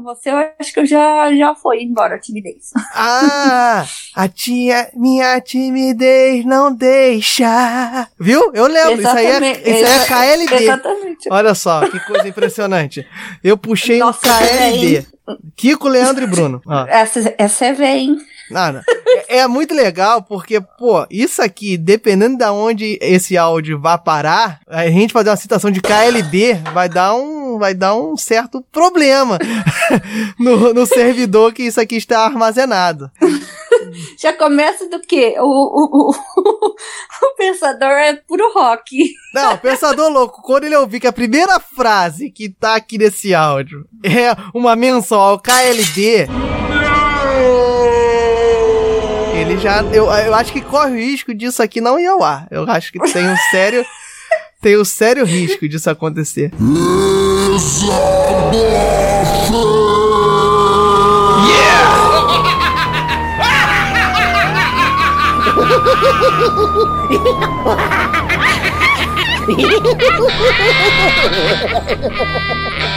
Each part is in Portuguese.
você, eu acho que eu já, já foi embora a timidez. Ah, a tia, minha timidez não deixa. Viu? Eu lembro. Isso aí é, isso aí é KLB. Exatamente. Olha só, que coisa impressionante. Eu puxei Nossa, um KLB. Kiko, Leandro e Bruno. Ó. Essa, essa é hein? Nada. É, é muito legal porque, pô, isso aqui, dependendo de onde esse áudio vai parar, a gente fazer uma citação de KLB vai dar um, vai dar um certo problema no, no servidor que isso aqui está armazenado. Já começa do quê? O, o, o, o pensador é puro rock. Não, pensador louco, quando ele ouvir que a primeira frase que tá aqui nesse áudio é uma menção ao KLB. Ele já. Eu, eu acho que corre o risco disso aqui não ir ao ar. Eu acho que tem um sério. Tem um sério risco disso acontecer.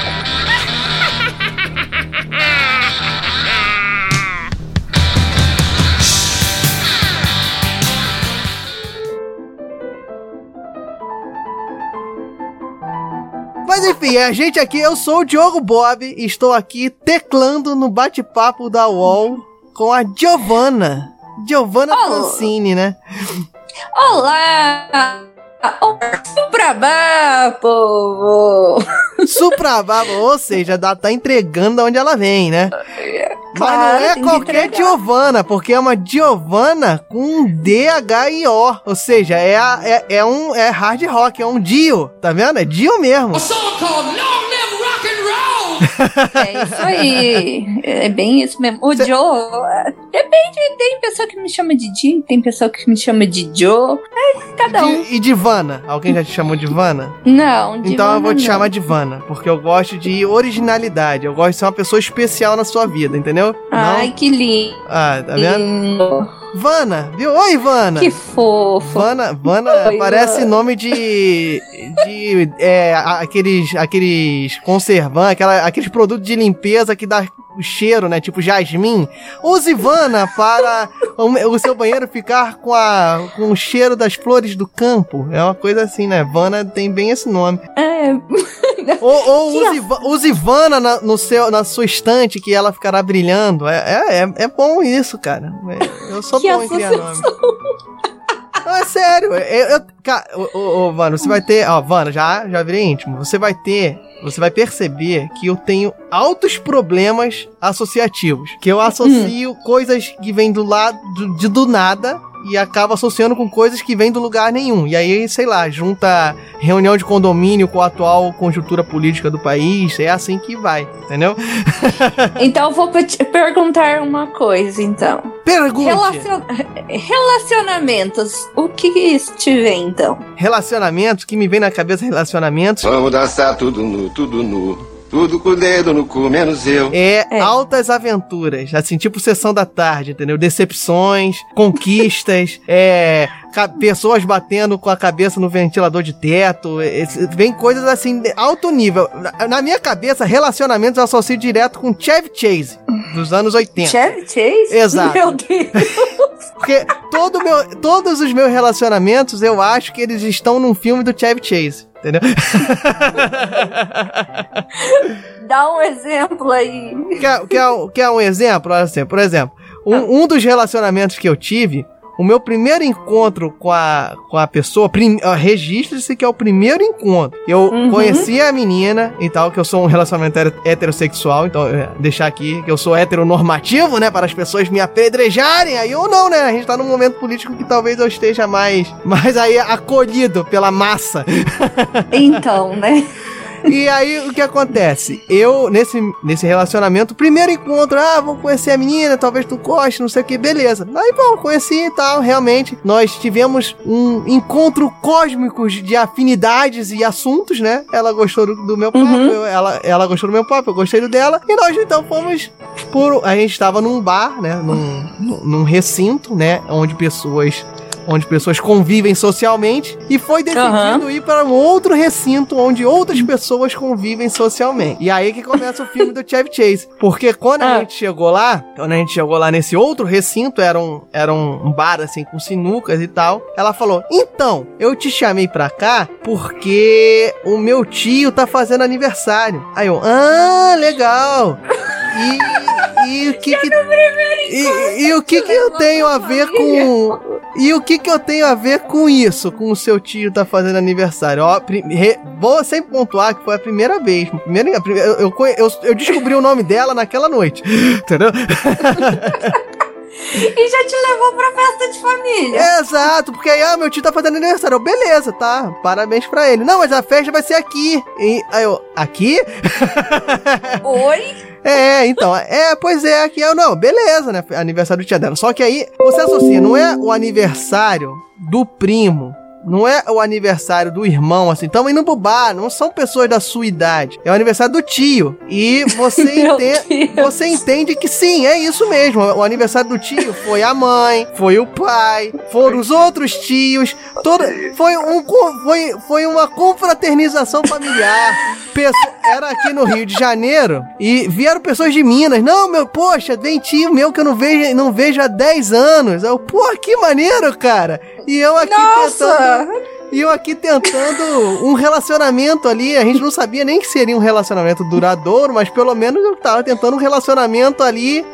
Mas enfim, a gente aqui, eu sou o Diogo Bob e estou aqui teclando no bate-papo da UOL com a Giovanna. Giovanna Oh. Francini, né? Olá! Suprabá, povo! Supravava, ou seja, dá- tá entregando onde ela vem, né? Mas Claro, não é qualquer. Giovanna, porque é uma Giovanna com D-H-I-O. Ou seja, é, a- é, é um é hard rock, é um Dio, tá vendo? É Dio mesmo. É isso aí. É bem isso mesmo. O Joe. é, Depende, tem pessoa que me chama de Jim, tem pessoa que me chama de Joe. É cada um. De- e Divana? Alguém já te chamou de Vana? Não, de Então eu vou te não. chamar de Vana, porque eu gosto de originalidade. Eu gosto de ser uma pessoa especial na sua vida, entendeu? Ai, que lindo. Ah, tá vendo? Vana, viu? Oi, Vana. Que fofo. Vana, Vana Oi, parece Vana. nome de. de. É, aqueles. aqueles conservantes, aquela, aqueles produtos de limpeza que dá o cheiro, né? Tipo jasmim. Use Vana para o, o seu banheiro ficar com, a, com o cheiro das flores do campo. É uma coisa assim, né? Vana tem bem esse nome. É. Ou, ou use, use Vana na, no seu, na sua estante que ela ficará brilhando. É, é, é, é bom isso, cara. É, Eu sou Que bom em criar nome. Não, é sério. Eu, eu, cara, ô, ô, ô, Vana, você vai ter. Ó, Vana, já, já virei íntimo. Você vai ter. Você vai perceber que eu tenho altos problemas associativos. Que eu associo coisas que vêm do lado do- de do nada e acabo associando com coisas que vêm do lugar nenhum. E aí, sei lá, junta reunião de condomínio com a atual conjuntura política do país. É assim que vai, entendeu? Então eu vou te perguntar uma coisa, então. Pergunte. Relacion- Relacionamentos. O que isso te vem, então? Relacionamentos, que me vem na cabeça relacionamentos. Vamos dançar tudo nu, tudo nu. Tudo com o dedo no cu, menos eu. É, É. altas aventuras, assim, tipo sessão da tarde, entendeu? Decepções, conquistas, é, pessoas batendo com a cabeça no ventilador de teto, esse- vem coisas assim, de alto nível. Na, na minha cabeça, relacionamentos eu associo direto com Chevy Chase, dos anos 80. Chevy Chase? Exato. Meu Deus. Porque todo meu, todos os meus relacionamentos, eu acho que eles estão num filme do Chevy Chase. Entendeu? Dá um exemplo aí. Quer, quer, quer um exemplo? Olha assim, por exemplo, um, um dos relacionamentos que eu tive, o meu primeiro encontro com a, com a pessoa, prim, ó, registre-se que é o primeiro encontro. Eu Uhum. conheci a menina e tal, que eu sou um relacionamento heterossexual, então é, deixar aqui que eu sou heteronormativo, né, para as pessoas me apedrejarem, aí ou não, né, a gente tá num momento político que talvez eu esteja mais, mais aí acolhido pela massa. Então, né? E aí, o que acontece? Eu, nesse, nesse relacionamento, primeiro encontro, ah, vou conhecer a menina, talvez tu goste, não sei o que, beleza. Aí, bom, conheci e tal, realmente. Nós tivemos um encontro cósmico de afinidades e assuntos, né? Ela gostou do, do meu papo, Uhum. eu- ela, ela gostou do meu papo, eu gostei do dela. E nós, então, fomos por... A gente estava num bar, né? Num- num recinto, né? Onde pessoas onde pessoas convivem socialmente, e foi decidido ir para um outro recinto onde outras pessoas convivem socialmente. E aí que começa o filme do Chevy Chase. Porque quando a Ah. gente chegou lá, quando a gente chegou lá nesse outro recinto, era um, era um bar assim com sinucas e tal. Ela falou: Então, eu te chamei pra cá porque o meu tio tá fazendo aniversário. Aí eu, ah, legal. E, e o que que. E, e o que que eu tenho a ver com. E o que que eu tenho a ver com isso? Com o seu tio tá fazendo aniversário? Ó, re- vou sempre pontuar que foi a primeira vez. Primeira, eu, eu, eu descobri o nome dela naquela noite. Entendeu? E já te levou pra festa de família. Exato, porque aí, ah, meu tio tá fazendo aniversário. Eu, beleza, tá? Parabéns pra ele. Não, mas a festa vai ser aqui. E aí eu, aqui? Oi? É, então, é, pois é, aqui é, não, beleza, né? Aniversário do tia dela. Só que aí, você associa, não é o aniversário do primo, não é o aniversário do irmão, assim, estamos indo pro bar, não são pessoas da sua idade, é o aniversário do tio. E você, Deus. você entende que sim, é isso mesmo. O aniversário do tio foi a mãe, foi o pai, foram os outros tios, todo, foi, um, foi, foi uma confraternização familiar. Era aqui no Rio de Janeiro e vieram pessoas de Minas. Não, meu, poxa, vem tio meu que eu não vejo, não vejo há 10 anos. Eu, pô, que maneiro, cara. E eu aqui tentando. E eu aqui tentando um relacionamento ali. A gente não sabia nem que seria um relacionamento duradouro, mas pelo menos eu tava tentando um relacionamento ali,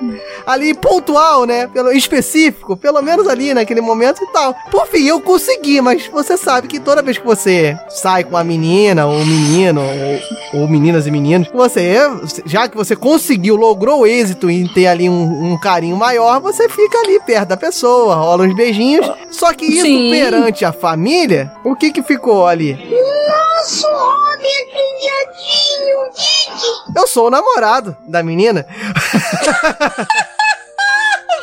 ali pontual, né? Pelo específico, pelo menos ali naquele momento e tal. Por fim, eu consegui, mas você sabe que toda vez que você sai com a menina ou um menino ou, ou meninas e meninos, você já que você conseguiu, logrou êxito em ter ali um, um carinho maior, você fica ali perto da pessoa, rola uns beijinhos. Só que isso Sim. perante a família, o que que ficou ali? Nossa, Robert, viadinho, Didi. Eu sou o namorado da menina.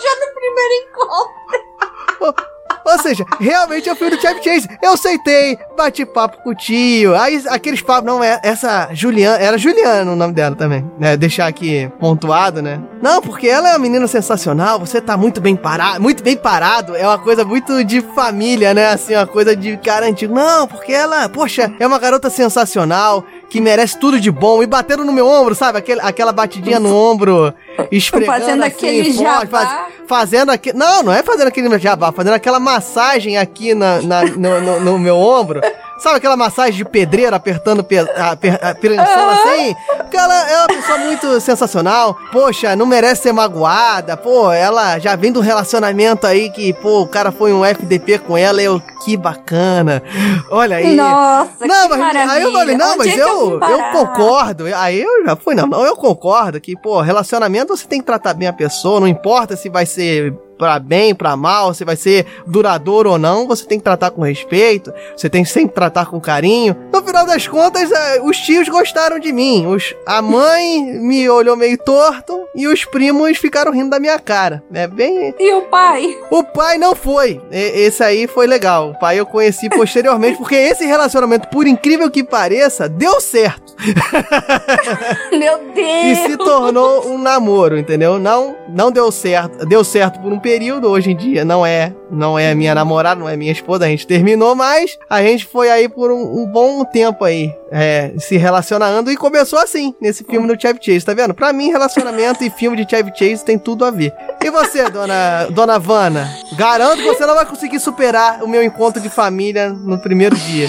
Já no primeiro encontro. Ou seja, realmente eu fui do Chevy Chase. Eu aceitei, bati papo com o tio. Aí aqueles papos, não, é essa Juliana, era Juliana o nome dela também, né? Deixar aqui pontuado, né? Não, porque ela é uma menina sensacional, você tá muito bem parado, muito bem parado. É uma coisa muito de família, né? Assim, uma coisa de cara antigo. Não, porque ela, poxa, é uma garota sensacional, que merece tudo de bom. E batendo no meu ombro, sabe? Aquele, aquela batidinha no ombro, esfregando Fazendo assim, aquele forte, jabá. faz- fazendo aqui. Não, não é fazendo aquele jabá, fazendo aquela massagem aqui na, na- no, no- no meu ombro. Sabe aquela massagem de pedreiro apertando pe, a, per- a pirançola assim? Porque ela é uma pessoa muito sensacional. Poxa, não merece ser magoada. Pô, ela já vem do relacionamento aí que, pô, o cara foi um FDP com ela. Eu, que bacana. Olha aí. Nossa, Não, que mas maravilha. aí eu falei, não, Onde mas é eu, eu, parar? concordo. Aí eu já fui, não, não, eu concordo que, pô, relacionamento você tem que tratar bem a pessoa, não importa se vai ser pra bem, pra mal, se vai ser duradouro ou não, você tem que tratar com respeito, você tem que sempre tratar com carinho. No final das contas, eh, os tios gostaram de mim, os, a mãe me olhou meio torto e os primos ficaram rindo da minha cara. É bem, E o pai? o pai não foi. E- Esse aí foi legal. Pai eu conheci posteriormente, porque esse relacionamento, por incrível que pareça, deu certo. Meu E se Deus! tornou um namoro, entendeu? Não, não deu certo. Deu certo por um período, hoje em dia não é, não é minha namorada, não é minha esposa, a gente terminou, mas a gente foi aí por um, um bom tempo aí, é, se relacionando e começou assim, nesse filme do Chevy Chase, tá vendo? Pra mim, relacionamento e filme de Chevy Chase tem tudo a ver. E você, dona, dona Vanna? Garanto que você não vai conseguir superar o meu encontro de família no primeiro dia.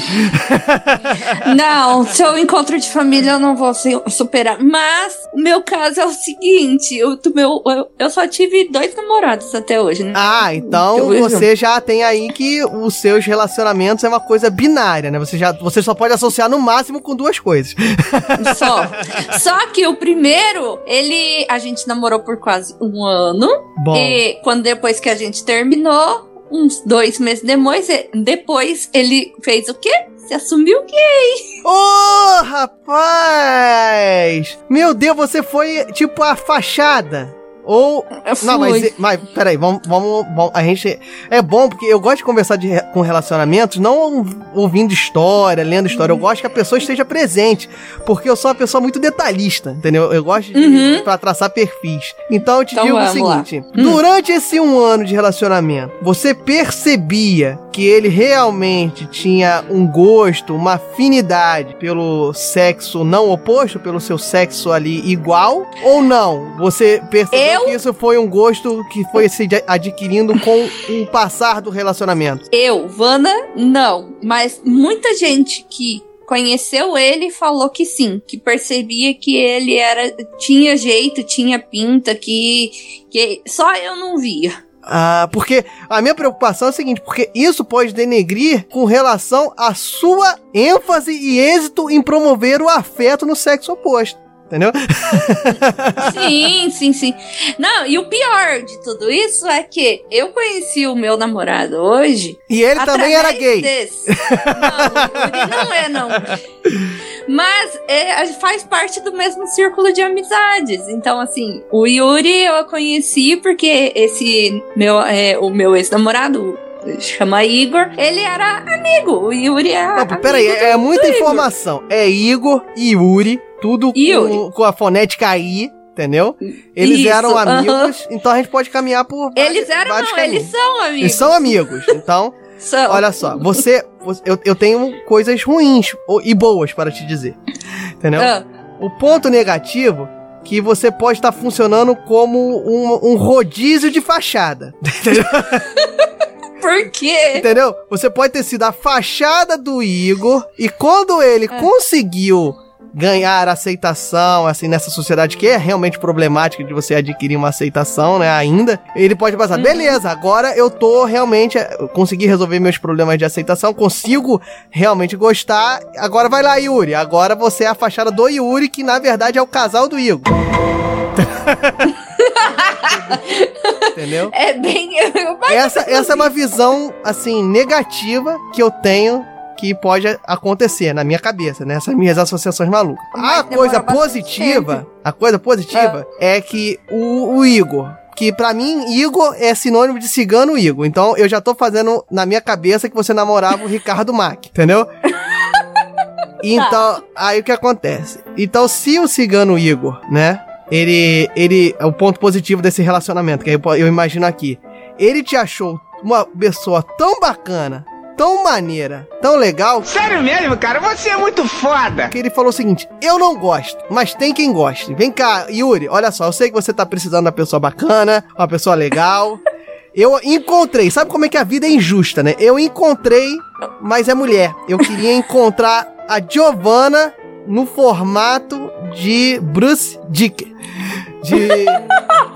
Não, seu encontro de família eu não vou superar. Mas o meu caso é o seguinte: eu, meu, eu, eu só tive dois namorados até hoje, né? Ah, então Eu você já tem aí que os seus relacionamentos é uma coisa binária, né? Você já você só pode associar no máximo com duas coisas. Só. Só que o primeiro, ele. A gente namorou por quase um ano. Bom. E quando depois que a gente terminou, uns dois meses depois, depois ele fez o quê? Se assumiu que Ô, rapaz! Meu Deus, você foi tipo a fachada. Ou. Fui. Não, mas, mas peraí, vamos, vamos, vamos. A gente. É bom porque eu gosto de conversar de, com relacionamentos, não ouvindo história, lendo história. Eu gosto que a pessoa esteja presente. Porque eu sou uma pessoa muito detalhista, entendeu? Eu gosto de. Uhum. pra traçar perfis. Então eu te Então digo o vamos lá. seguinte: durante esse um ano de relacionamento, você percebia que ele realmente tinha um gosto, uma afinidade pelo sexo não oposto, pelo seu sexo ali igual? Ou não? Você percebeu Eu? Que isso foi um gosto que foi se adquirindo com o passar do relacionamento? Eu, Vana, não. Mas muita gente que conheceu ele falou que sim, que percebia que ele era tinha jeito, tinha pinta, que, que só eu não via. Ah, porque a minha preocupação é a seguinte, porque isso pode denegrir com relação à sua ênfase e êxito em promover o afeto no sexo oposto. Entendeu? Sim, sim, sim. Não, e o pior de tudo isso é que eu conheci o meu namorado hoje. E ele também era gay. Desse. Não, não é, não. Mas é, faz parte do mesmo círculo de amizades. Então, assim, o Yuri eu conheci porque esse meu, é, o meu ex-namorado chama Igor, ele era amigo. O Yuri é. Não, amigo peraí, é, é muita Igor. informação. É Igor e Yuri, tudo com, com a fonética I, entendeu? Eles Isso, eram amigos, então a gente pode caminhar por Eles vários- eram, vários não, caminhos. eles são amigos. Eles são amigos, então... São. Olha só, você. eu, eu tenho coisas ruins e boas para te dizer. Entendeu? Ah, O ponto negativo que você pode estar funcionando como um, um rodízio de fachada. Entendeu? por quê? Entendeu? Você pode ter sido a fachada do Igor e quando ele É. conseguiu ganhar aceitação, assim, nessa sociedade que é realmente problemática de você adquirir uma aceitação, né, ainda, ele pode passar, Uhum. beleza, agora eu tô realmente, eu consegui resolver meus problemas de aceitação, consigo realmente gostar, agora vai lá, Yuri, agora você é a fachada do Yuri, que na verdade é o casal do Igor. Entendeu? É bem. Essa, essa é uma visão, assim, negativa que eu tenho que pode acontecer na minha cabeça, nessas minhas associações malucas. Mas a coisa positiva, a coisa positiva é que o, o Igor, que pra mim, Igor é sinônimo de cigano Igor. Então eu já tô fazendo na minha cabeça que você namorava o Ricardo Mack, entendeu? Então, aí o que acontece? Então, se o cigano Igor, né? Ele, ele, é o ponto positivo desse relacionamento, que eu, eu imagino aqui. Ele te achou uma pessoa tão bacana, tão maneira, tão legal, Sério mesmo, cara? Você é muito foda! que ele falou o seguinte: Eu não gosto, mas tem quem goste. Vem cá, Yuri, olha só, eu sei que você tá precisando de uma pessoa bacana, uma pessoa legal. Eu encontrei, sabe como é que a vida é injusta, né? Eu encontrei, mas é mulher. Eu queria encontrar a Giovanna no formato de Bruce Dick. De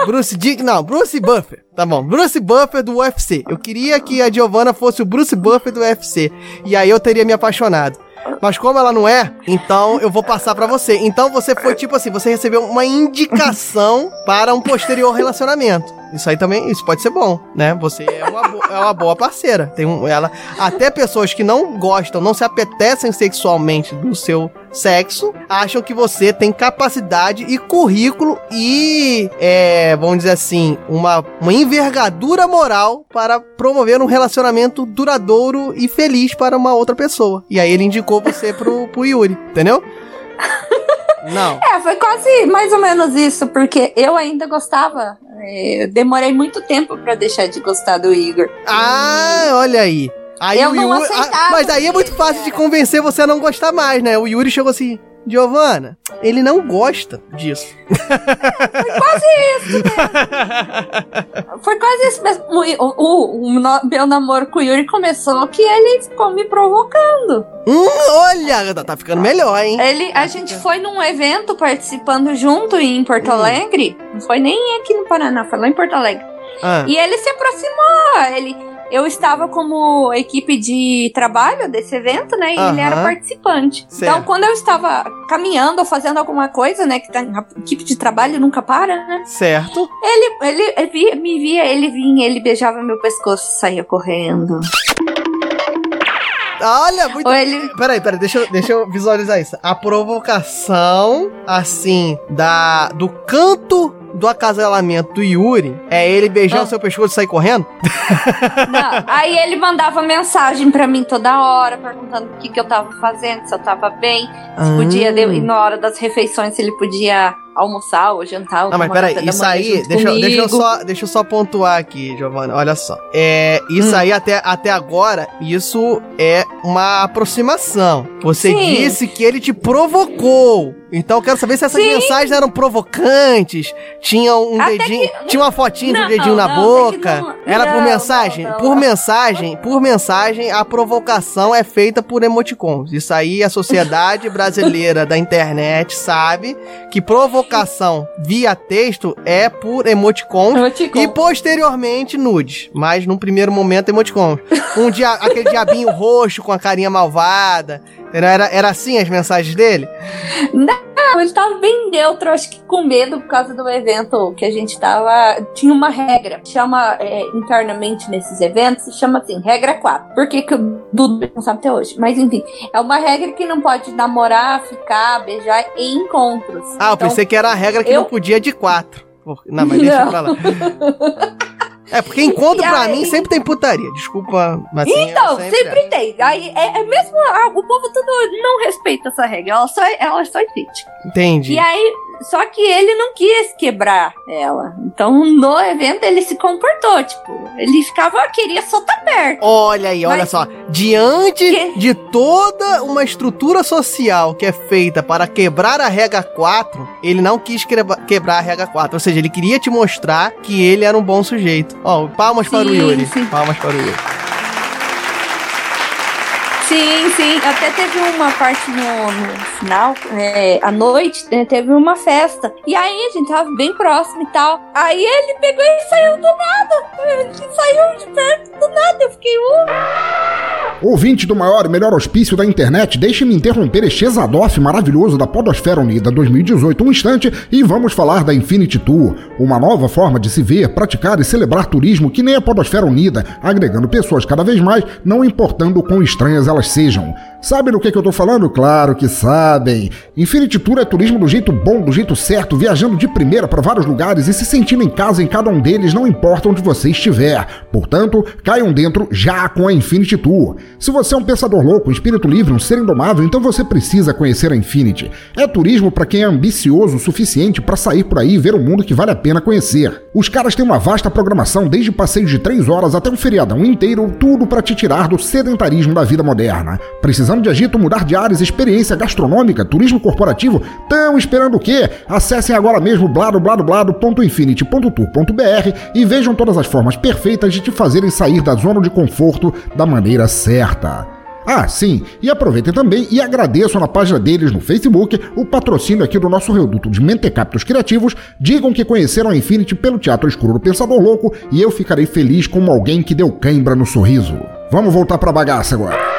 Bruce Dick, não, Bruce Buffer. Tá bom, Bruce Buffer do UFC. Eu queria que a Giovanna fosse o Bruce Buffer do UFC. E aí eu teria me apaixonado. Mas como ela não é, então eu vou passar pra você. Então você foi tipo assim, você recebeu uma indicação para um posterior relacionamento. Isso aí também, isso pode ser bom, né? Você é uma, bo- é uma boa parceira. Tem um, ela, até pessoas que não gostam, não se apetecem sexualmente do seu sexo, acham que você tem capacidade e currículo e, é, vamos dizer assim, uma, uma envergadura moral para promover um relacionamento duradouro e feliz para uma outra pessoa. E aí ele indicou você pro, pro Yuri, entendeu? Não. É, foi quase mais ou menos isso, porque eu ainda gostava. É, eu demorei muito tempo pra deixar de gostar do Igor. Ah, olha aí. Aí Eu o não Yuri, aceitava ah, mas aí é muito fácil de convencer você a não gostar mais, né? O Yuri chegou assim, Giovana, ele não gosta disso. Foi quase isso mesmo. O, o- o no- meu namoro com o Yuri começou que ele ficou me provocando. Hum, olha, tá- tá ficando melhor, hein? Ele, a gente foi num evento participando junto em Porto Hum. Alegre. Não foi nem aqui no Paraná, foi lá em Porto Alegre. Ah, E ele se aproximou. Ele, eu estava como equipe de trabalho desse evento, né? E ele era participante. Certo. Então, quando eu estava caminhando ou fazendo alguma coisa, né? Que tá, a equipe de trabalho nunca para, né? certo. Ele, ele, ele via- me via, ele vinha, ele beijava meu pescoço e saía correndo. Olha, muito. Ou ele. Peraí, peraí, deixa, eu- deixa eu visualizar isso. A provocação, assim, da do canto do acasalamento do Yuri é ele beijar Ah. o seu pescoço e sair correndo? Não, aí ele mandava mensagem pra mim toda hora, perguntando o que, que eu tava fazendo, se eu tava bem, se podia, de- e na hora das refeições, se ele podia almoçar ou jantar. ou Não, mas peraí, isso aí, deixa, eu- deixa, eu só, deixa eu só pontuar aqui, Giovana, olha só. É, isso Hum. aí, até, até agora, isso é uma aproximação. Você Sim. disse que ele te provocou. Então eu quero saber se essas Sim. mensagens eram provocantes, tinha um Até dedinho, tinha uma fotinha de um Não, dedinho na não, que boca. não- Era por não, mensagem? não, não. Por mensagem, por mensagem, a provocação é feita por emoticons. Isso aí a sociedade brasileira da internet sabe que provocação via texto é por emoticons te e posteriormente nudes. Mas num primeiro momento emoticons. Um dia, aquele diabinho roxo com a carinha malvada. Era, era assim as mensagens dele? Não, ele tava bem neutro, acho que com medo por causa do evento que a gente tava. Tinha uma regra, chama é, internamente nesses eventos, se chama assim, regra 4. Por que, que o Dudu não sabe até hoje? Mas enfim, é uma regra que não pode namorar, ficar, beijar em encontros. Ah, eu Então, pensei que era a regra que eu- não podia de quatro. Não, mas deixa Não. pra lá. É, porque encontro E pra aí- mim sempre tem putaria. Desculpa, mas assim, Então, eu sempre, tem. Aí é, é mesmo. ah, o povo tudo não respeita essa regra. Ela só, ela só existe. Entendi. E aí, só que ele não quis quebrar ela. Então, no evento, ele se comportou. Tipo, ele ficava, queria só estar perto. Olha aí, olha só. Diante Que- de toda uma estrutura social que é feita para quebrar a regra 4, ele não quis quebra- quebrar a regra 4. Ou seja, ele queria te mostrar que ele era um bom sujeito. Ó, palmas para o Sim, Yuri. sim. Palmas para o Yuri. Sim, sim. Até teve uma parte no, no final, é, à noite, né, teve uma festa. E aí a gente tava bem próximo e tal. Aí ele pegou e saiu do nada. Ele saiu de perto do nada. Eu fiquei, uh, Ouvinte do maior e melhor hospício da internet, deixe-me interromper este exadoff maravilhoso da Podosfera Unida 2018 um instante e vamos falar da Infinity Tour, uma nova forma de se ver, praticar e celebrar turismo que nem a Podosfera Unida, agregando pessoas cada vez mais, não importando o quão estranhas elas sejam. Sabem do que, que eu tô falando? Claro que sabem. Infinity Tour é turismo do jeito bom, do jeito certo, viajando de primeira para vários lugares e se sentindo em casa em cada um deles, não importa onde você estiver. Portanto, caiam dentro já com a Infinity Tour. Se você é um pensador louco, um espírito livre, um ser indomável, então você precisa conhecer a Infinity. É turismo para quem é ambicioso o suficiente para sair por aí e ver o mundo que vale a pena conhecer. Os caras têm uma vasta programação, desde passeios de 3 horas até um feriadão inteiro, tudo para te tirar do sedentarismo da vida moderna. Precisando de agito, mudar de áreas, experiência gastronômica, turismo corporativo? Tão esperando o quê? Acessem agora mesmo bladobladoblado.infinity.tour.br e vejam todas as formas perfeitas de te fazerem sair da zona de conforto da maneira certa. Ah, sim, e aproveitem também e agradeçam na página deles no Facebook o patrocínio aqui do nosso reduto de mentecaptos criativos. Digam que conheceram a Infinity pelo Teatro Escuro do Pensador Louco e eu ficarei feliz como alguém que deu cãibra no sorriso. Vamos voltar pra bagaça agora.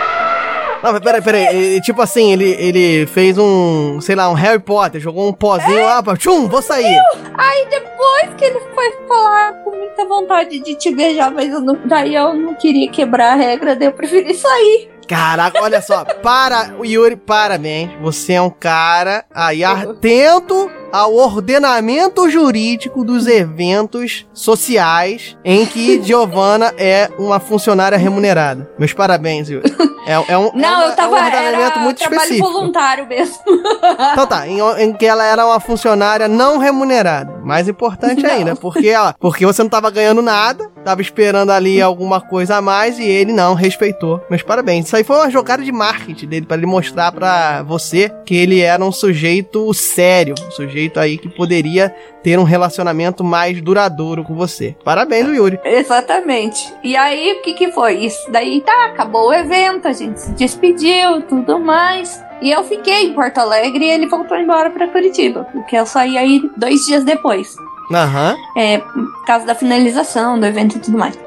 Não, mas peraí, peraí. Tipo assim, ele, ele fez um, sei lá, um Harry Potter, jogou um pozinho lá, pra, tchum, vou sair. Aí depois que ele foi falar com muita vontade de te beijar, mas eu não- daí eu não queria quebrar a regra, daí eu preferi sair. Caraca, olha só, para, Yuri, parabéns. Você é um cara aí atento ao ordenamento jurídico dos eventos sociais em que Giovanna é uma funcionária remunerada. Meus parabéns, Yuri. É, é um, é Não, uma- eu tava. é um ordenamento era muito trabalho específico. voluntário mesmo. Então tá, em, em que ela era uma funcionária não remunerada. Mais importante Não. ainda, porque, porque você não tava ganhando nada, tava esperando ali alguma coisa a mais e ele não respeitou. Meus parabéns. Isso aí foi uma jogada de marketing dele pra ele mostrar pra você que ele era um sujeito sério, um sujeito aí que poderia ter um relacionamento mais duradouro com você. Parabéns, Yuri. Exatamente. E aí, o que que foi? Isso daí tá, acabou o evento, a gente se despediu, tudo mais. E eu fiquei em Porto Alegre e ele voltou embora pra Curitiba, porque eu saí aí dois dias depois. Aham. É, por causa da finalização do evento e tudo mais.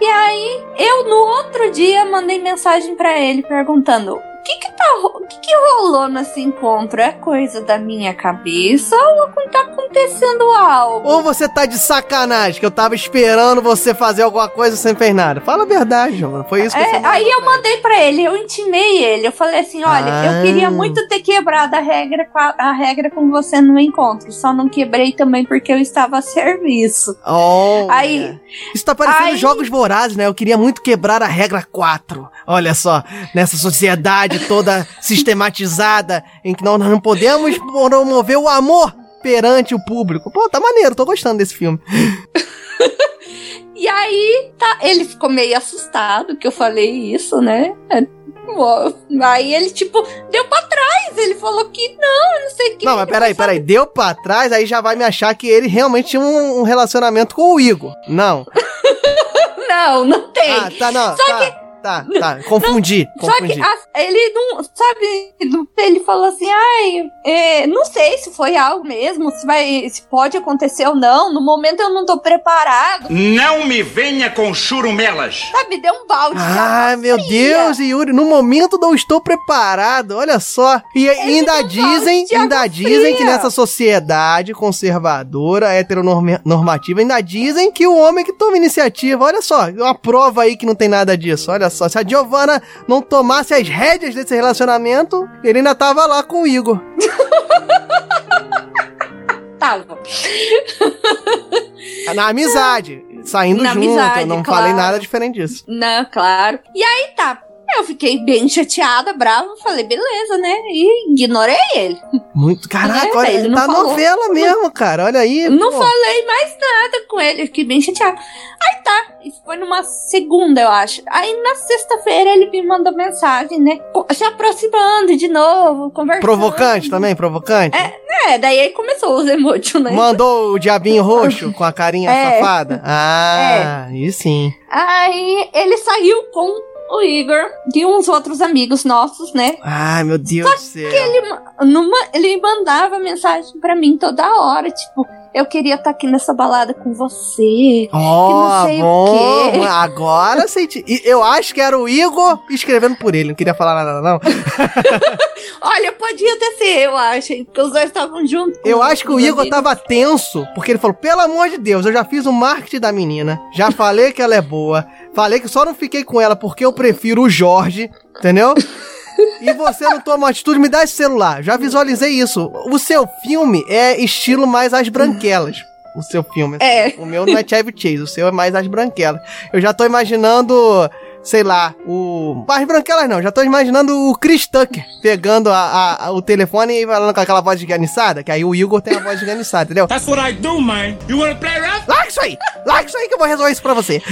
E aí, eu no outro dia mandei mensagem pra ele perguntando: que que, tá, o que que rolou nesse encontro? É coisa da minha cabeça ou tá acontecendo algo? Ou você tá de sacanagem, que eu tava esperando você fazer alguma coisa não fez nada. Fala a verdade, Giovana. Foi isso que você É, mandou aí eu mandei pra ele, eu intimei ele. Eu falei assim: olha, Ah. eu queria muito ter quebrado a regra, com a, a regra com você no encontro. Só não quebrei também porque eu estava a serviço. Oh, Aí- Isso tá parecendo aí- jogos vorazes, né? Eu queria muito quebrar a regra 4. Olha só, nessa sociedade toda sistematizada, em que nós não podemos promover o amor perante o público. Pô, tá maneiro, tô gostando desse filme. E aí, tá, ele ficou meio assustado que eu falei isso, né? É, Aí ele, tipo, deu pra trás. Ele falou que não, não sei o que. Não, mas peraí, peraí. Deu pra trás, aí já vai me achar que ele realmente tinha um, um relacionamento com o Igor. Não. Não, não tem. Ah, tá, não. Só tá, tá, tá. Confundi, Só confundi. que a- ele não, sabe, ele falou assim, ai, é, não sei se foi algo mesmo, se vai, se pode acontecer ou não, no momento eu não tô preparado, Não me venha com churumelas. sabe, deu um balde água meu. Deus, Yuri, no momento não estou preparado, olha só. E ainda deu um dizem, ainda dizem que nessa sociedade conservadora, heteronormativa, ainda dizem que o homem que toma iniciativa, olha só, uma prova aí que não tem nada disso, olha só. Se a Giovanna não tomasse as rédeas desse relacionamento, ele ainda tava lá com o Igor. Tava. Na amizade, saindo Na junto, amizade, eu não claro. falei nada diferente disso. Não, claro. E aí tá. Eu fiquei bem chateada, brava, falei, beleza, né? E ignorei ele. Muito, caraca, É, olha, ele tá falou. novela mesmo, cara, olha aí. Não pô. falei mais nada com ele, eu fiquei bem chateada. Aí tá, isso foi numa segunda, eu acho. Aí na sexta-feira ele me mandou mensagem, né? Se aproximando de novo, conversando. Provocante também, provocante? É, daí aí começou os emojis, né? Mandou o diabinho roxo com a carinha É. safada? Ah, e sim. Aí ele saiu com o Igor e uns outros amigos nossos, né? Ai, meu Deus do céu. Ele, ma- numa, ele mandava mensagem pra mim toda hora, tipo, eu queria estar aqui nessa balada com você. Ó, não sei o bom. quê. Agora senti. Eu acho que era o Igor escrevendo por ele. Não queria falar nada, não. Olha, podia até ser, eu acho, porque os dois estavam juntos. Eu acho que o Igor amigos. tava tenso, porque ele falou: pelo amor de Deus, eu já fiz o marketing da menina. Já falei que ela é boa. Falei que só não fiquei com ela porque eu prefiro o Jorge, entendeu? E você não toma atitude, me dá esse celular. Já visualizei isso. O seu filme é estilo mais as branquelas. O seu filme. É. O meu não é Chevy Chase, o seu é mais as branquelas. Eu já tô imaginando, sei lá, o. As branquelas não, já tô imaginando o Chris Tucker pegando a, a- a- o telefone e falando com aquela voz esganiçada, que aí o Igor tem a voz esganiçada, entendeu? That's what I do, man. You wanna play rough? Larga isso aí! Larga isso aí que eu vou resolver isso pra você.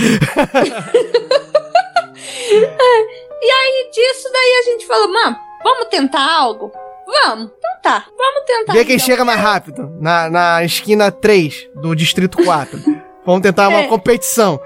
E aí disso, daí a gente falou, mano, vamos tentar algo? Vamos, então tá, vamos tentar. Vê quem então. chega mais rápido. Na, na esquina 3 do Distrito 4. Vamos tentar uma É. competição.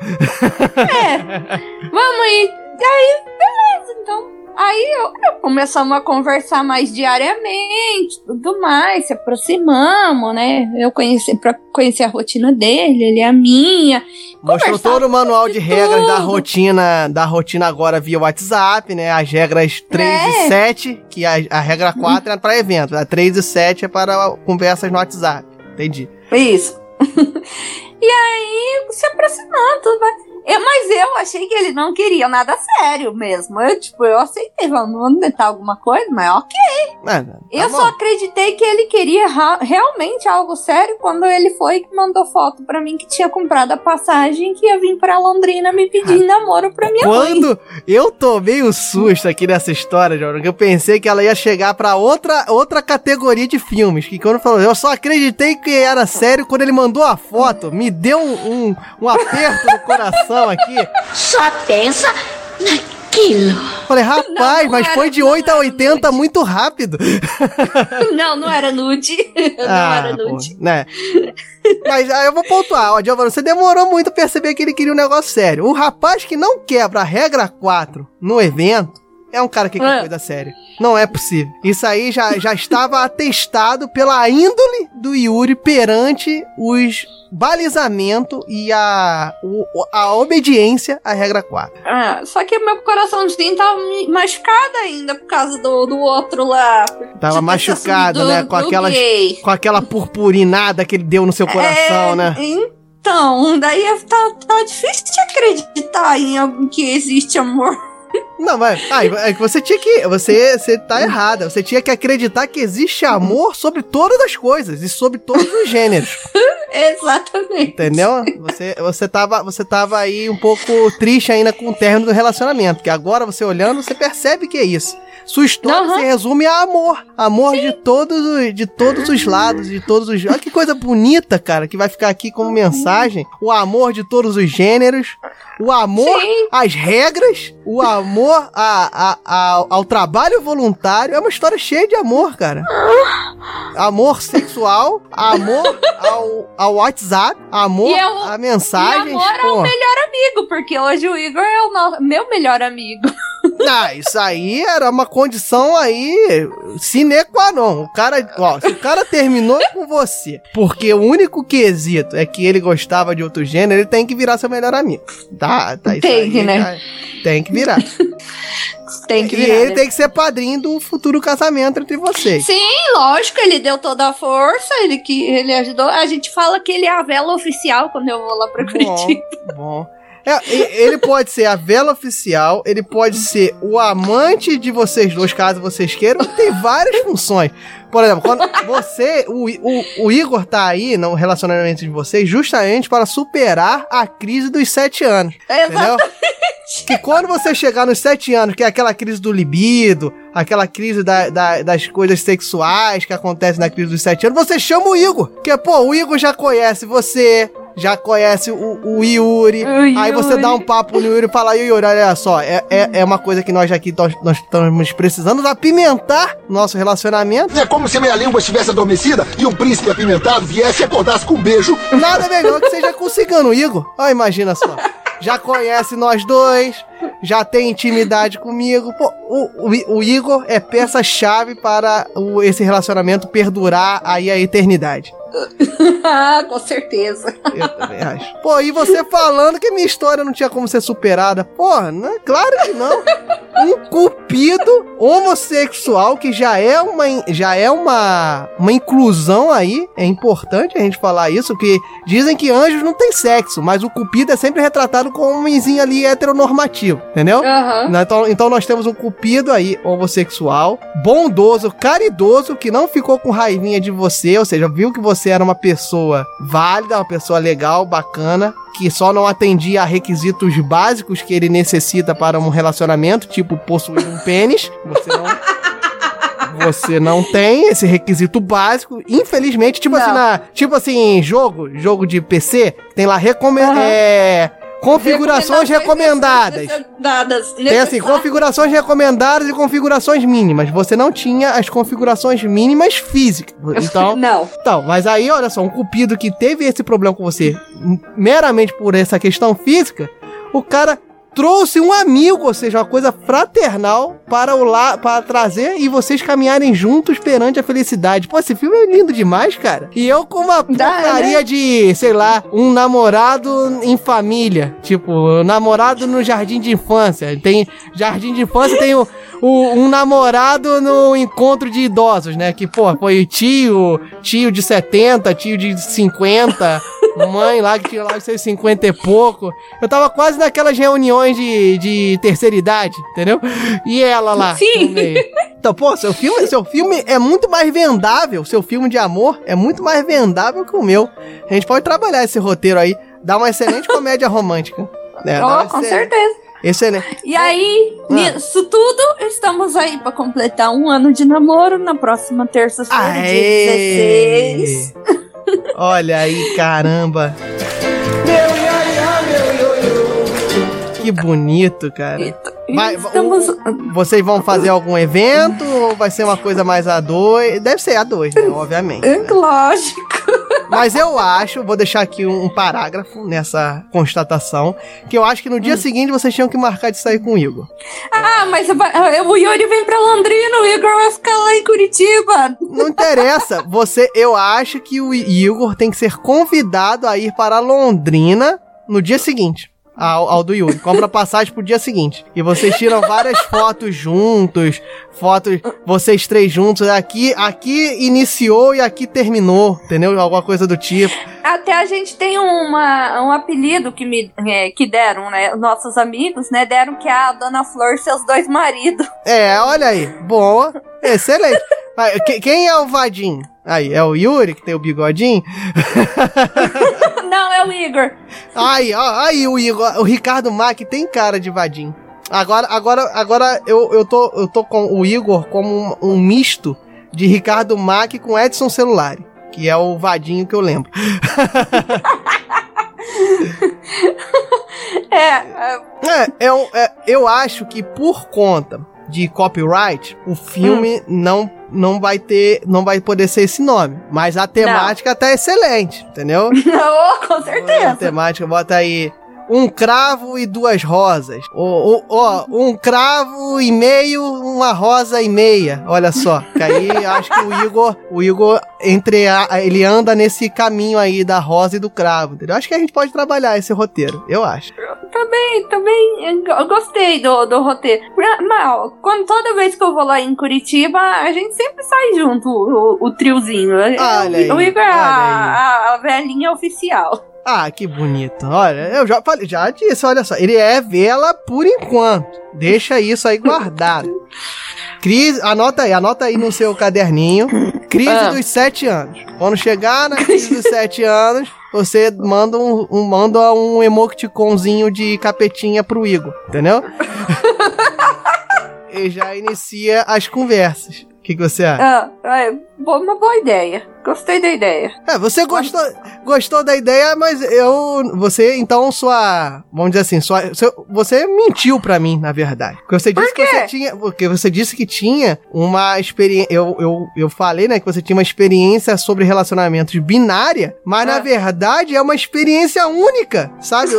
Vamos aí. E aí, beleza, então. Aí eu, eu começamos a conversar mais diariamente, tudo mais, se aproximamos, né? Eu conheci, pra conhecer a rotina dele, ele a minha. Mostrou todo o manual de regras da rotina, da rotina agora via WhatsApp, né? As regras 3 e É. 7, que a, a regra 4 é para eventos, a 3 e 7 é para conversas no WhatsApp. Entendi. Isso. e aí, se aproximando, mais. Eu, mas eu achei que ele não queria nada sério mesmo. Eu, tipo, eu aceitei, vamos, vamos tentar alguma coisa, mas ok. Ah, tá eu bom. só acreditei que ele queria realmente algo sério quando ele foi e mandou foto pra mim que tinha comprado a passagem que ia vir pra Londrina me pedir namoro pra minha mãe. Quando eu tomei o susto aqui nessa história, Jordan, que eu pensei que ela ia chegar pra outra, outra categoria de filmes. Que quando falou, eu só acreditei que era sério quando ele mandou a foto. Me deu um, um, um aperto no coração aqui. Só pensa naquilo. Falei, rapaz, Não, não mas era- foi de não 8 a era 80 nude. muito rápido. Não, não era nude. não era pô, nude. né? Mas aí eu vou pontuar, ó, você demorou muito a perceber que ele queria um negócio sério. O rapaz que não quebra a regra 4 no evento, é um cara que quer É. coisa séria. Não é possível. Isso aí já, já estava atestado pela índole do Yuri perante os balizamento e a, a obediência à regra 4. Ah, só que meu coraçãozinho tava machucado ainda por causa do, do outro lá. Tava machucado, do- né? Com do aquelas, gay. com aquela purpurinada que ele deu no seu coração, É, né? Então, daí tá, tá difícil de acreditar em algo que existe amor. Não, mas ah, é que você tinha que. Você, você tá errada. Você tinha que acreditar que existe amor sobre todas as coisas e sobre todos os gêneros. Exatamente. Entendeu? Você, você, tava, você tava aí um pouco triste ainda com o término do relacionamento. Porque agora você olhando, você percebe que é isso. Sua história Aham. se resume a amor. Amor de todos, os, de todos os lados, de todos os. Olha que coisa bonita, cara, que vai ficar aqui como mensagem. O amor de todos os gêneros. O amor Sim. às regras. O amor a, a- a- ao trabalho voluntário. É uma história cheia de amor, cara. Amor sexual, amor ao, ao WhatsApp, amor E é a E mensagens. amor é pô. o melhor amigo, porque hoje o Igor é o meu melhor amigo. Ah, isso aí era uma condição aí sine qua non. O cara, ó, se o cara terminou com você porque o único quesito é que ele gostava de outro gênero, ele tem que virar seu melhor amigo. Tá, tá isso Tem aí, que, né? já- Tem que virar. Tem que e virar. ele né? tem que ser padrinho do futuro casamento entre vocês. Sim, lógico, ele deu toda a força, ele que ele ajudou. A gente fala que ele é a vela oficial quando eu vou lá pra Curitiba. Bom, bom. É, ele pode ser a vela oficial, ele pode ser o amante de vocês dois, caso vocês queiram. Tem várias funções. Por exemplo, quando você, o, o, o Igor tá aí no relacionamento de vocês justamente para superar a crise dos sete anos. Entendeu? Que quando você chegar nos sete anos, que é aquela crise do libido, aquela crise da- da- das coisas sexuais que acontece na crise dos sete anos, você chama o Igor. Porque, pô, o Igor já conhece você, já conhece o, o Yuri. O Aí você Yuri. dá um papo no Yuri e fala, Yuri, olha só, é, é, é uma coisa que nós aqui nós, nós estamos precisando apimentar nosso relacionamento. É como se minha língua estivesse adormecida e um príncipe apimentado viesse e acordasse com um beijo. Nada melhor que seja com o cigano, Igor. Ó, imagina só. Já conhece nós dois, já tem intimidade comigo. Pô, o, o, o Igor é peça-chave para o- esse relacionamento perdurar aí a eternidade. Ah, com certeza. Eu também acho. Pô, e você falando que minha história não tinha como ser superada. Porra, né? Claro que não. Um cupido homossexual que já é uma já é uma uma inclusão aí. É importante a gente falar isso, porque dizem que anjos não têm sexo, mas o cupido é sempre retratado como um homenzinho ali heteronormativo, entendeu? Né, Então, então nós temos um cupido aí, homossexual, bondoso, caridoso, que não ficou com raivinha de você, ou seja, viu que você era uma pessoa válida, uma pessoa legal, bacana, que só não atendia a requisitos básicos que ele necessita para um relacionamento, tipo possuir um pênis. Você não. Você não tem esse requisito básico, infelizmente, tipo Não. assim, na, tipo assim, jogo, jogo de PC, tem lá recome Aham. é, configurações recomendadas. recomendadas. Tem assim, configurações recomendadas e configurações mínimas. Você não tinha as configurações mínimas físicas. Então, Não. então, mas aí, olha só, um cupido que teve esse problema com você meramente por essa questão física, o cara trouxe um amigo, ou seja, uma coisa fraternal para o lá para trazer e vocês caminharem juntos perante a felicidade. Pô, esse filme é lindo demais, cara. E eu com uma Dá, porcaria né? de, sei lá, um namorado em família, tipo, namorado no jardim de infância. Tem jardim de infância, tem o, o- um namorado no encontro de idosos, né? Que, pô, foi tio, tio de 70, tio de 50, mãe lá que tinha lá os seus 50 e pouco. Eu tava quase naquelas reuniões de, de terceira idade, entendeu? E ela lá. Sim. Então, pô, seu filme, seu filme é muito mais vendável, seu filme de amor é muito mais vendável que o meu. A gente pode trabalhar esse roteiro aí, dar uma excelente comédia romântica. É, dá Oh, uma com certeza. Excelente. E aí, Ah. nisso tudo, estamos aí pra completar um ano de namoro na próxima terça-feira, dia Aê! 16. Olha aí, caramba. Que bonito, cara. Vai- estamos. Vocês vão fazer algum evento ou vai ser uma coisa mais a dois? Deve ser a dois, né? Obviamente. É, Lógico. Mas eu acho, vou deixar aqui um, um parágrafo nessa constatação, que eu acho que no dia seguinte vocês tinham que marcar de sair com o Igor. Ah, mas o Yuri vem pra Londrina, o Igor vai ficar lá em Curitiba. Não interessa. Você, eu acho que o Igor tem que ser convidado a ir para Londrina no dia seguinte. Ao, ao do Yuri. Compra passagem pro dia seguinte. E vocês tiram várias fotos juntos. Fotos, vocês três juntos. Aqui, aqui iniciou e aqui terminou. Entendeu? Alguma coisa do tipo. Até a gente tem uma, um apelido que me é, que deram, né? Nossos amigos, né? Deram que é a Dona Flor seus dois maridos. É, olha aí. Boa. Excelente. Mas que- Quem é o Vadim? Aí, é o Yuri, que tem o bigodinho? Não, é o Igor. Aí, ó, aí o Igor, o Ricardo Mack tem cara de vadim. Agora, agora, agora eu, eu, tô, eu tô com o Igor como um, um misto de Ricardo Mack com Edson Celulari, que é o vadinho que eu lembro. É, é, É, é, um- é, eu acho que por conta de copyright, o filme não não vai ter, não vai poder ser esse nome, mas a temática tá excelente, entendeu? oh, com A certeza. temática, bota aí. Um cravo e duas rosas. Ó, ó, ó, um cravo e meio, uma rosa e meia. Olha só. Que aí eu acho que o Igor, o Igor entre a- ele anda nesse caminho aí da rosa e do cravo. Entendeu? Acho que a gente pode trabalhar esse roteiro. Eu acho. Também, também eu gostei do, do roteiro. Mal, quando toda vez que eu vou lá em Curitiba, a gente sempre sai junto, o, o triozinho. Olha aí, o Igor é a, a, a velhinha oficial. Ah, que bonito. Olha, eu já falei, já disse, olha só. Ele é vela por enquanto. Deixa isso aí guardado. Crise, anota aí, anota aí no seu caderninho. Crise Ah. dos sete anos. Quando chegar na crise dos sete anos, você manda um, um- manda um emoticonzinho de capetinha pro Igor, entendeu? e já inicia as conversas. O que, que você acha? Ah, é, uma boa ideia. Gostei da ideia. É, você gostou, gostou da ideia, mas eu. Você, então, sua. Vamos dizer assim, sua, seu- você mentiu pra mim, na verdade. Porque você disse que você tinha. Porque você disse que tinha uma experiência. Eu, eu, eu falei, né, que você tinha uma experiência sobre relacionamentos binária, mas na Ah. verdade é uma experiência única, sabe?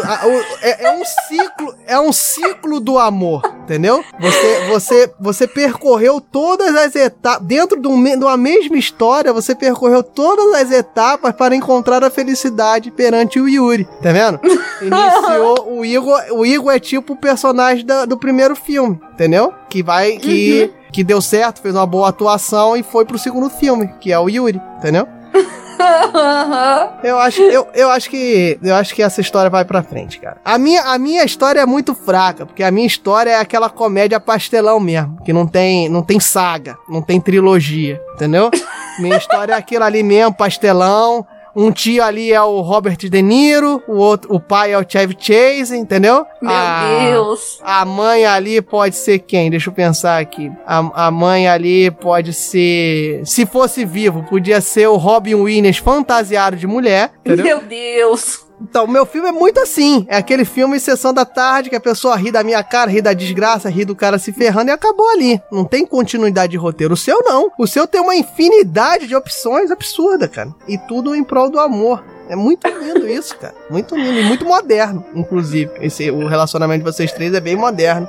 É, é um ciclo, é um ciclo do amor, entendeu? Você, você, você percorreu todas as etapas. Dentro de uma mesma história, você percorreu todas as etapas para encontrar a felicidade perante o Yuri. Tá vendo? Iniciou o Igor. O Igor é tipo o personagem da- do primeiro filme, entendeu? Que vai. Que, que deu certo, fez uma boa atuação e foi pro segundo filme, que é o Yuri, entendeu? Eu acho, eu, eu acho que eu acho que essa história vai pra frente, cara. A minha, a minha história é muito fraca, porque a minha história é aquela comédia pastelão mesmo, que não tem, não tem saga, não tem trilogia, entendeu? Minha história é aquilo ali mesmo, pastelão. Um tio ali é o Robert De Niro, o outro, o pai é o Chevy Chase, entendeu? Meu A- Deus. a mãe ali pode ser quem? Deixa eu pensar aqui. A, a mãe ali pode ser. Se fosse vivo, podia ser o Robin Williams fantasiado de mulher. Entendeu? Meu Deus. Então, meu filme é muito assim. É aquele filme Sessão da Tarde que a pessoa ri da minha cara, ri da desgraça, ri do cara se ferrando e acabou ali. Não tem continuidade de roteiro. O seu não. O seu tem uma infinidade de opções absurda, cara. E tudo em prol do amor. É muito lindo isso, cara. Muito lindo e muito moderno, inclusive. Esse, o relacionamento de vocês três é bem moderno.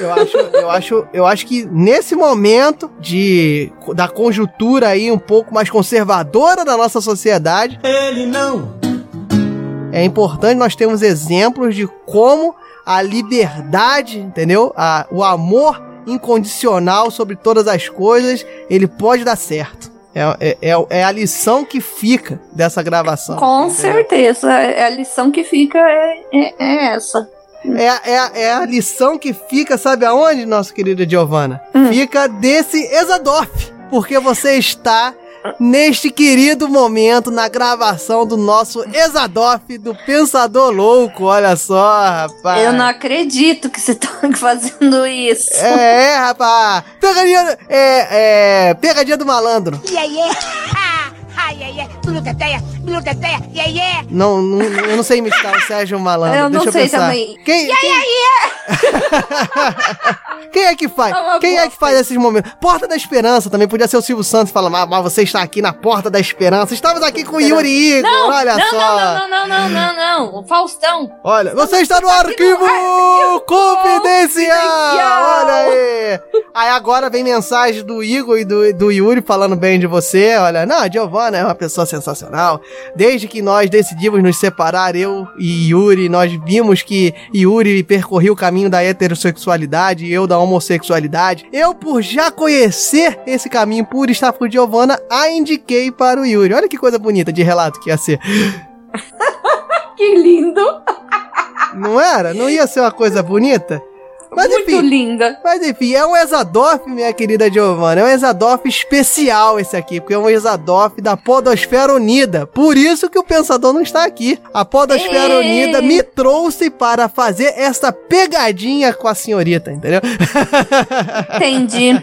Eu acho, eu acho, eu acho que nesse momento de da conjuntura aí um pouco mais conservadora da nossa sociedade, Ele não. É importante nós termos exemplos de como a liberdade, entendeu? A, o amor incondicional sobre todas as coisas, ele pode dar certo. É, é, é, é a lição que fica dessa gravação. Com certeza. É A lição que fica é, é, é essa. É, a- é, é a lição que fica, sabe aonde, nossa querida Giovana? Fica desse Exadoff. Porque você está neste querido momento na gravação do nosso Exadoff do Pensador Louco. Olha só, rapaz. Eu não acredito que você tá fazendo isso. É, é, rapaz. Pegadinha, é, é, pegadinha do malandro. Yeah, yeah. Ai, ai, Não, não, eu não sei imitar o Sérgio Malandro. Eu não Deixa eu sei pensar. também. Quem, Yeah, quem- yeah, yeah. Quem é que faz? Quem é que faz esses momentos? Porta da Esperança também podia ser o Silvio Santos falando, mas, mas você está aqui na Porta da Esperança. Estamos aqui com o Yuri Igor, Não, olha não, só. não, não, não, não, não, não, o Faustão. Olha, você está no arquivo arquivo confidencial! Olha aí! Aí agora vem mensagem do Igor e do, do Yuri falando bem de você. Olha, não, a Giovanna é uma pessoa sensacional. Desde que nós decidimos nos separar, eu e Yuri, nós vimos que Yuri percorria o caminho da heterossexualidade e eu da homossexualidade. Eu, por já conhecer esse caminho, por estar com Giovanna, a indiquei para o Yuri. Olha que coisa bonita de relato que ia ser. Que lindo. Não era? Não ia ser uma coisa bonita? Mas Muito enfim, linda. mas enfim, é um Exadoff, minha querida Giovanna. É um Exadoff especial esse aqui, porque é um Exadoff da Podosfera Unida. Por isso que o Pensador não está aqui. A Podosfera Ei. Unida me trouxe para fazer essa pegadinha com a senhorita, entendeu? Entendi.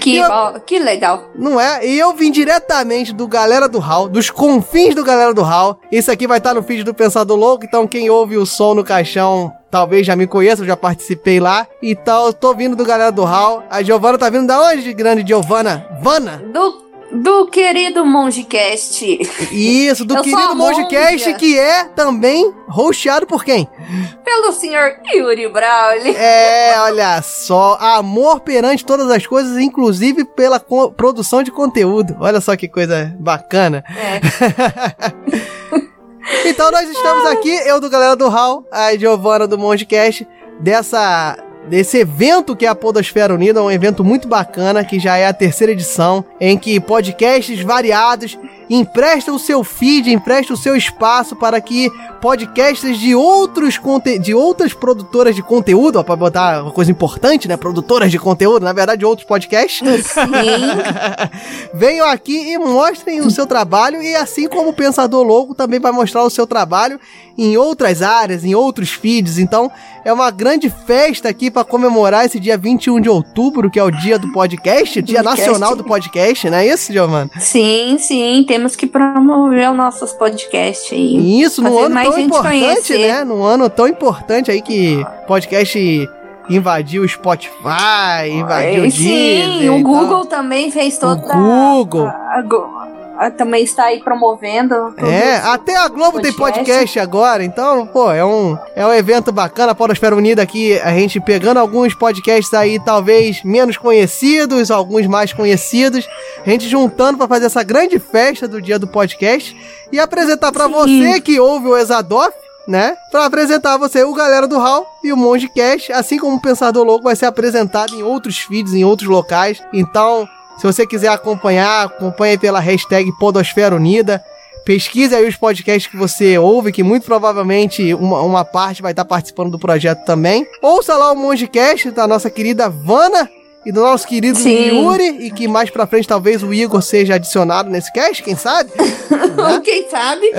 Que, eu- ó, que legal. Não é? E eu vim diretamente do Galera do Hall, dos confins do Galera do Hall. Isso aqui vai estar no feed do Pensador Louco, então quem ouve o som no caixão talvez já me conheça, eu já participei lá. Então eu tô vindo do Galera do Hall. A Giovana tá vindo da onde, grande Giovana? Vana? Do, do querido Mongecast. Isso, do Eu querido Mongecast, que é também hosteado por quem? Pelo senhor Yuri Brawley. É, olha só, amor perante todas as coisas, inclusive pela produção de conteúdo. Olha só que coisa bacana. É. Então nós estamos aqui, eu do Galera do Hall, a Giovana do Mondcast, dessa desse evento que é a Podosfera Unida, um evento muito bacana, que já é a terceira edição, em que podcasts variados emprestam o seu feed, emprestam o seu espaço para que podcasts de outros conte de outras produtoras de conteúdo, ó, pra botar uma coisa importante, né? Produtoras de conteúdo, na verdade, outros podcasts. Sim. Venham aqui e mostrem o seu trabalho e assim como o Pensador Louco também vai mostrar o seu trabalho em outras áreas, em outros feeds. Então, é uma grande festa aqui para comemorar esse dia 21 de outubro, que é o dia do podcast, dia Podcast. nacional do podcast, não é isso, Giovana? Sim, sim, temos que promover os nossos podcasts aí. Isso, num ano tão importante, conhecer. né? Num ano tão importante aí que podcast invadiu o Spotify, invadiu o É, Sim, Deezer, o então- Google também fez toda. Google. a- a Go- a- também está aí promovendo. É, até a Globo tem podcast. podcast agora, então, pô, é um, é um evento bacana, a Podosfera Unida aqui, a gente pegando alguns podcasts aí, talvez menos conhecidos, alguns mais conhecidos, a gente juntando pra fazer essa grande festa do dia do podcast e apresentar pra Sim. você que ouve o Exadoff, né? Pra apresentar a você o Galera do Hall e o Mongecast, assim como o Pensador Louco vai ser apresentado em outros feeds, em outros locais. Então, se você quiser acompanhar, acompanhe pela hashtag Podosfera Unida. Pesquise aí os podcasts que você ouve, que muito provavelmente uma, uma parte vai estar participando do projeto também. Ouça lá o Mongecast da nossa querida Vana e do nosso querido Sim. Yuri, e que mais pra frente talvez o Igor seja adicionado nesse cast, quem sabe? Quem sabe?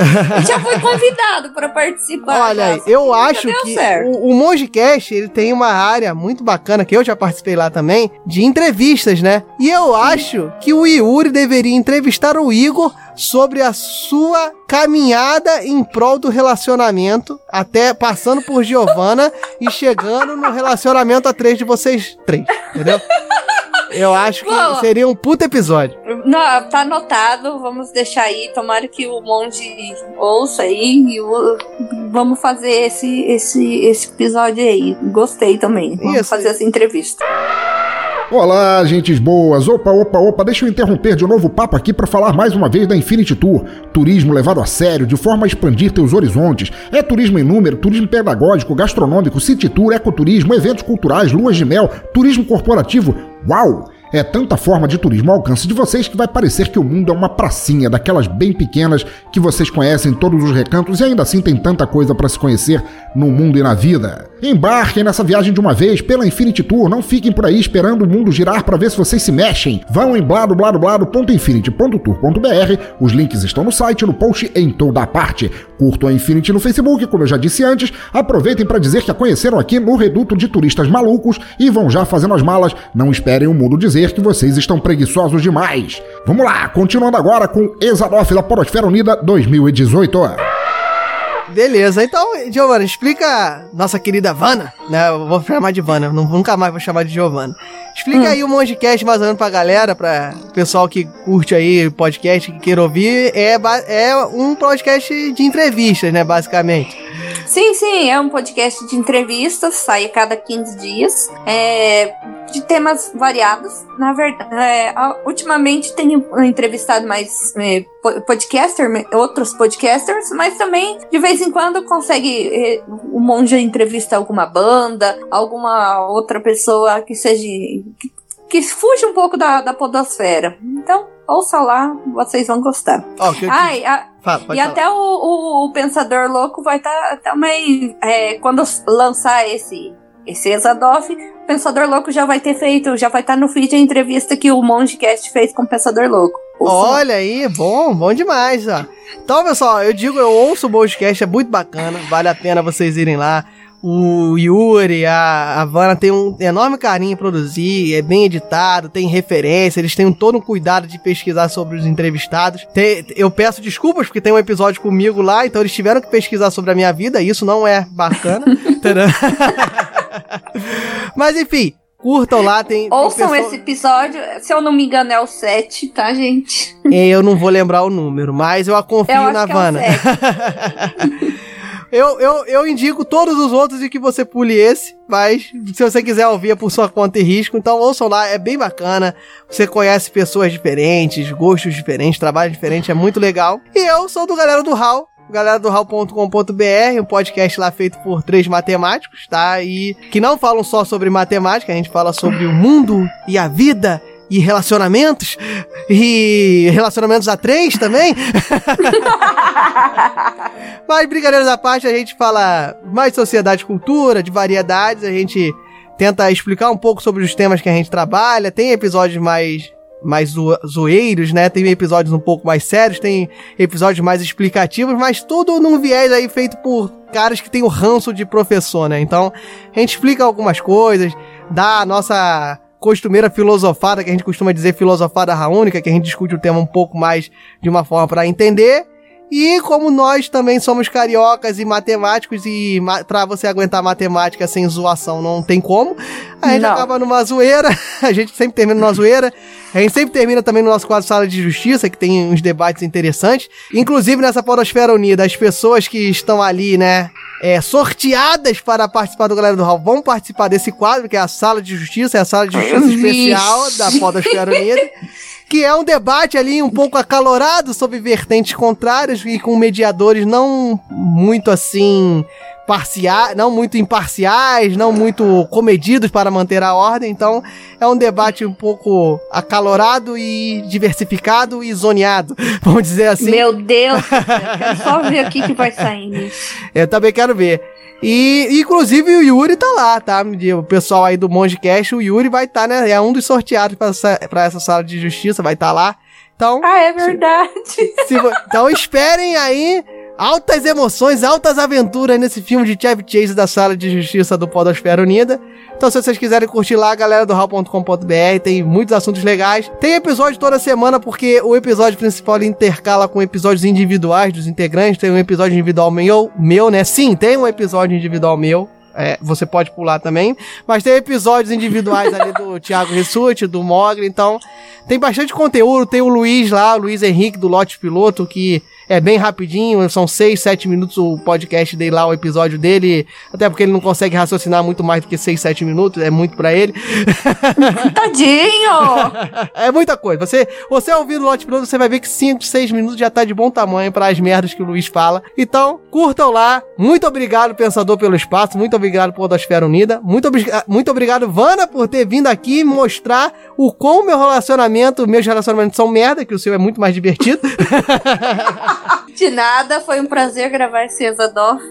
Já foi convidado para participar. Olha aí, eu acho que certo. o, o Mongecast, ele tem uma área muito bacana, que eu já participei lá também, de entrevistas, né? E eu acho que o Yuri deveria entrevistar o Igor sobre a sua caminhada em prol do relacionamento, até passando por Giovanna e chegando no relacionamento a três de vocês três, entendeu? Eu acho que Boa. seria um puto episódio. Não, tá anotado, vamos deixar aí. Tomara que o Monte ouça aí. E o- vamos fazer esse, esse, esse episódio aí. Gostei também. Vamos Isso. fazer essa entrevista. Olá, gentes boas! Opa, opa, opa, deixa eu interromper de novo o papo aqui para falar mais uma vez da Infinity Tour. Turismo levado a sério, de forma a expandir teus horizontes. É turismo em número, turismo pedagógico, gastronômico, city tour, ecoturismo, eventos culturais, luas de mel, turismo corporativo. Uau! É tanta forma de turismo ao alcance de vocês que vai parecer que o mundo é uma pracinha daquelas bem pequenas que vocês conhecem em todos os recantos e ainda assim tem tanta coisa para se conhecer no mundo e na vida. Embarquem nessa viagem de uma vez pela Infinity Tour, não fiquem por aí esperando o mundo girar para ver se vocês se mexem. Vão em bladobladoblado.infinity.tour.br, os links estão no site, no post em toda a parte. Curtam a Infinity no Facebook, como eu já disse antes, aproveitem para dizer que a conheceram aqui no Reduto de Turistas Malucos e vão já fazendo as malas, não esperem o mundo dizer que vocês estão preguiçosos demais. Vamos lá, continuando agora com Exadoff da Podosfera Unida 2018. Beleza, então, Giovana, explica nossa querida Vana, né? Eu vou chamar de Vana, nunca mais vou chamar de Giovana. Explica aí o Mongecast mais ou menos pra galera, pra pessoal que curte aí podcast, que queira ouvir. É, é um podcast de entrevistas, né, basicamente. Sim, sim, é um podcast de entrevistas, sai a cada 15 dias, é, de temas variados. Na verdade, é, ultimamente tenho entrevistado mais é, po- podcaster, outros podcasters, mas também de vez em quando consegue é, o monge entrevista alguma banda, alguma outra pessoa que seja que, que fuja um pouco da, da podosfera. Então, ouça lá, vocês vão gostar. Que te- Ai, a- Fala, e falar. até o, o- o Pensador Louco vai estar também. é, quando lançar esse, esse Exadoff, o Pensador Louco já vai ter feito, já vai estar no feed a entrevista que o Mongecast fez com o Pensador Louco. Olha aí, bom, bom demais, ó. Então, pessoal, eu digo, eu ouço o podcast, é muito bacana, vale a pena vocês irem lá. O Yuri, a, a tem um enorme carinho em produzir, é bem editado, tem referência, eles têm todo um cuidado de pesquisar sobre os entrevistados. Tem- eu peço desculpas porque tem um episódio comigo lá, então eles tiveram que pesquisar sobre a minha vida, isso não é bacana. Mas enfim, curtam lá, tem. Ouçam pessoa- esse episódio, se eu não me engano, é o 7, tá, gente? Eu não vou lembrar o número, mas eu a confio Eu na é. 7. Eu, eu, eu indico todos os outros e que você pule esse, mas se você quiser ouvir é por sua conta e risco, então ouçam lá, é bem bacana. Você conhece pessoas diferentes, gostos diferentes, trabalho diferente, é muito legal. E eu sou do Galera do Hall, galera do hall.com.br, um podcast lá feito por três matemáticos, tá? E que não falam só sobre matemática, a gente fala sobre o mundo e a vida e relacionamentos e relacionamentos a três também. Mas brincadeiras à parte, a gente fala mais de sociedade cultura, de variedades, a gente tenta explicar um pouco sobre os temas que a gente trabalha, tem episódios mais mais zo- zoeiros, né? Tem episódios um pouco mais sérios, tem episódios mais explicativos, mas tudo num viés aí feito por caras que têm o ranço de professor, né? Então, a gente explica algumas coisas, dá a nossa costumeira filosofada, que a gente costuma dizer filosofada raúnica, que a gente discute o tema um pouco mais de uma forma para entender. E como nós também somos cariocas e matemáticos, e ma pra você aguentar matemática sem zoação não tem como, a gente Não. acaba numa zoeira, a gente sempre termina numa zoeira, a gente sempre termina também no nosso quadro Sala de Justiça, que tem uns debates interessantes. Inclusive nessa Podosfera Unida, as pessoas que estão ali, né, é, sorteadas para participar do Galera do Hall vão participar desse quadro, que é a Sala de Justiça, é a Sala de Justiça. Especial da Podosfera Unida que é um debate ali um pouco acalorado sobre vertentes contrárias e com mediadores não muito assim parciais, não muito imparciais, não muito comedidos para manter a ordem. Então, é um debate um pouco acalorado e diversificado e zoneado, vamos dizer assim. Meu Deus, quero só ver o que, que vai sair nisso. Eu também quero ver. E, inclusive, o Yuri tá lá, tá? O pessoal aí do Mongecast, o Yuri vai estar, né? É um dos sorteados pra essa, pra essa sala de justiça, vai estar lá. Então, Ah, é verdade. se vo- então esperem aí altas emoções, altas aventuras nesse filme de Chevy Chase da Sala de Justiça do Podosfera Unida. Então, se vocês quiserem curtir lá, galera do hall.com.br, tem muitos assuntos legais. Tem episódio toda semana, porque o episódio principal intercala com episódios individuais dos integrantes. Tem um episódio individual meu, meu, né? Sim, tem um episódio individual meu. É, você pode pular também. Mas tem episódios individuais ali do Thiago Rissuti, do Mogli. Então, tem bastante conteúdo. Tem o Luiz lá, o Luiz Henrique do Lote Piloto, que é bem rapidinho. São 6, 7 minutos o podcast dele lá, o episódio dele. Até porque ele não consegue raciocinar muito mais do que 6, 7 minutos. É muito pra ele. Tadinho! é muita coisa. Você, você ouvindo o Lote Piloto, você vai ver que 5, 6 minutos já tá de bom tamanho para as merdas que o Luiz fala. Então, curtam lá. Muito obrigado, Pensador, pelo espaço. Muito obrigado, Podosfera Unida. Muito, obri- muito obrigado, Vana, por ter vindo aqui mostrar o quão meu relacionamento, meus relacionamentos são merda, que o seu é muito mais divertido. De nada, foi um prazer gravar esse Exadoff.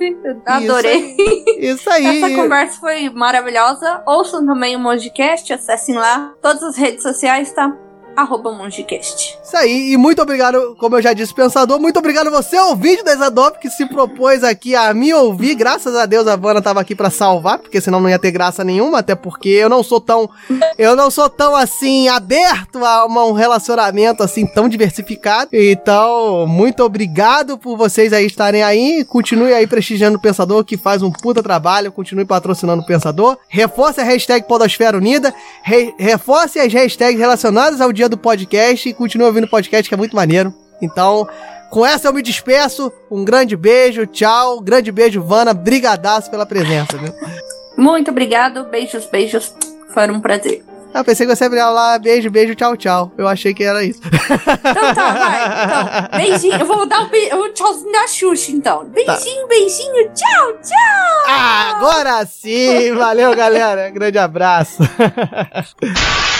Adorei. Isso aí. Essa conversa foi maravilhosa. Ouçam também o Mongecast, acessem lá. Todas as redes sociais, tá? Arroba mongecast. Isso aí, e muito obrigado, como eu já disse, pensador, muito obrigado você, ouvinte da Exadop, que se propôs aqui a me ouvir. Graças a Deus a Vana tava aqui pra salvar, porque senão não ia ter graça nenhuma, até porque eu não sou tão, eu não sou tão assim, aberto a uma- um relacionamento assim tão diversificado. Então, muito obrigado por vocês aí estarem aí. Continue aí prestigiando o Pensador, que faz um puta trabalho. Continue patrocinando o Pensador. Reforce a hashtag Podosfera Unida. Re- reforce as hashtags relacionadas ao dia do podcast. E continue ouvindo o podcast, que é muito maneiro. Então, com essa eu me despeço. Um grande beijo, tchau. Grande beijo, Vana. Brigadaço pela presença, viu? Muito obrigado, beijos, beijos. Foi um prazer. Ah, pensei que você ia virar lá, beijo, beijo, tchau, tchau. Eu achei que era isso. Então tá, vai. Então, beijinho. Eu vou dar o, be... o tchauzinho da Xuxa, então. Beijinho, beijinho, tchau, tchau. Ah, agora sim! Valeu, galera. Grande abraço.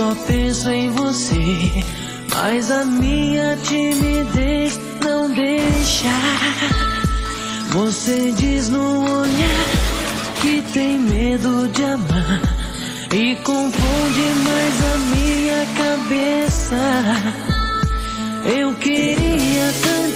só penso em você, mas a minha timidez não deixa. Você diz no olhar que tem medo de amar e confunde mais a minha cabeça. Eu queria tanto